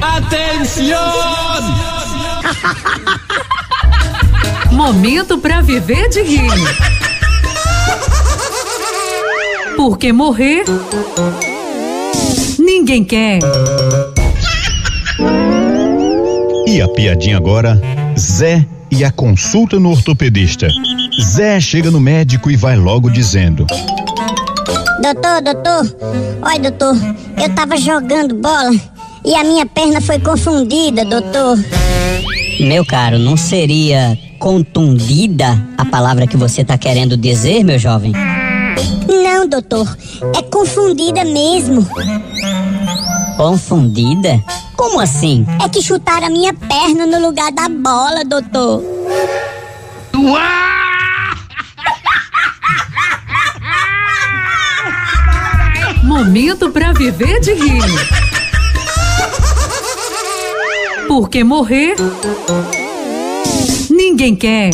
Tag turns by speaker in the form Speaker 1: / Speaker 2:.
Speaker 1: Atenção!
Speaker 2: Momento para viver de rir. Porque morrer ninguém quer.
Speaker 3: E a piadinha agora? Zé e a consulta no ortopedista. Zé chega no médico e vai logo dizendo:
Speaker 4: Doutor, doutor, olha, doutor, eu tava jogando bola e a minha perna foi confundida, doutor.
Speaker 5: Meu caro, não seria contundida a palavra que você tá querendo dizer, meu jovem?
Speaker 4: Não, doutor, é confundida mesmo.
Speaker 5: Confundida? Como assim?
Speaker 4: É que chutaram a minha perna no lugar da bola, doutor.
Speaker 2: Momento para viver de rir. Porque morrer ninguém quer.